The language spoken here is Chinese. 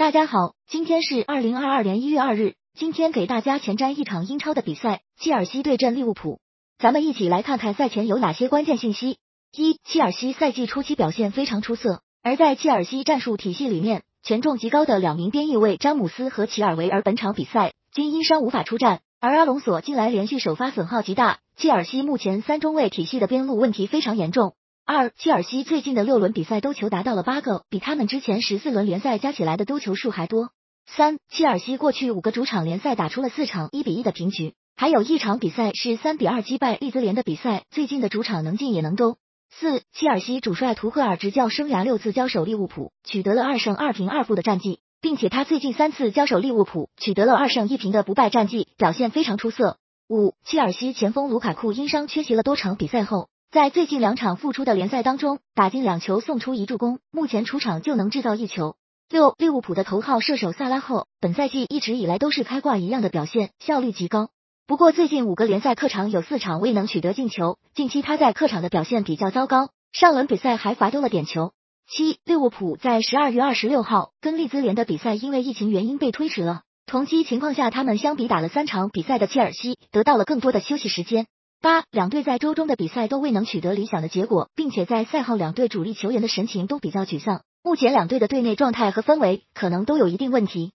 大家好，今天是二零二二年一月二日。今天给大家前瞻一场英超的比赛，切尔西对阵利物浦。咱们一起来看看赛前有哪些关键信息。一、切尔西赛季初期表现非常出色，而在切尔西战术体系里面，权重极高的两名边翼卫詹姆斯和齐尔维尔本场比赛均因伤无法出战，而阿隆索近来连续首发损耗极大，切尔西目前三中卫体系的边路问题非常严重。二、切尔西最近的六轮比赛丢球达到了八个，比他们之前十四轮联赛加起来的丢球数还多。三、切尔西过去五个主场联赛打出了四场一比一的平局，还有一场比赛是三比二击败利兹联的比赛。最近的主场能进也能攻。四、切尔西主帅图赫尔执教生涯六次交手利物浦，取得了二胜二平二负的战绩，并且他最近三次交手利物浦，取得了二胜一平的不败战绩，表现非常出色。五、切尔西前锋卢卡库因伤缺席了多场比赛后。在最近两场复出的联赛当中，打进两球，送出一助攻，目前出场就能制造一球。六，利物浦的头号射手萨拉赫，本赛季一直以来都是开挂一样的表现，效率极高。不过最近五个联赛客场有四场未能取得进球，近期他在客场的表现比较糟糕，上轮比赛还罚丢了点球。七，利物浦在十二月二十六号跟利兹联的比赛因为疫情原因被推迟了，同期情况下，他们相比打了三场比赛的切尔西得到了更多的休息时间。八两队在周中的比赛都未能取得理想的结果，并且在赛后两队主力球员的神情都比较沮丧。目前两队的队内状态和氛围可能都有一定问题。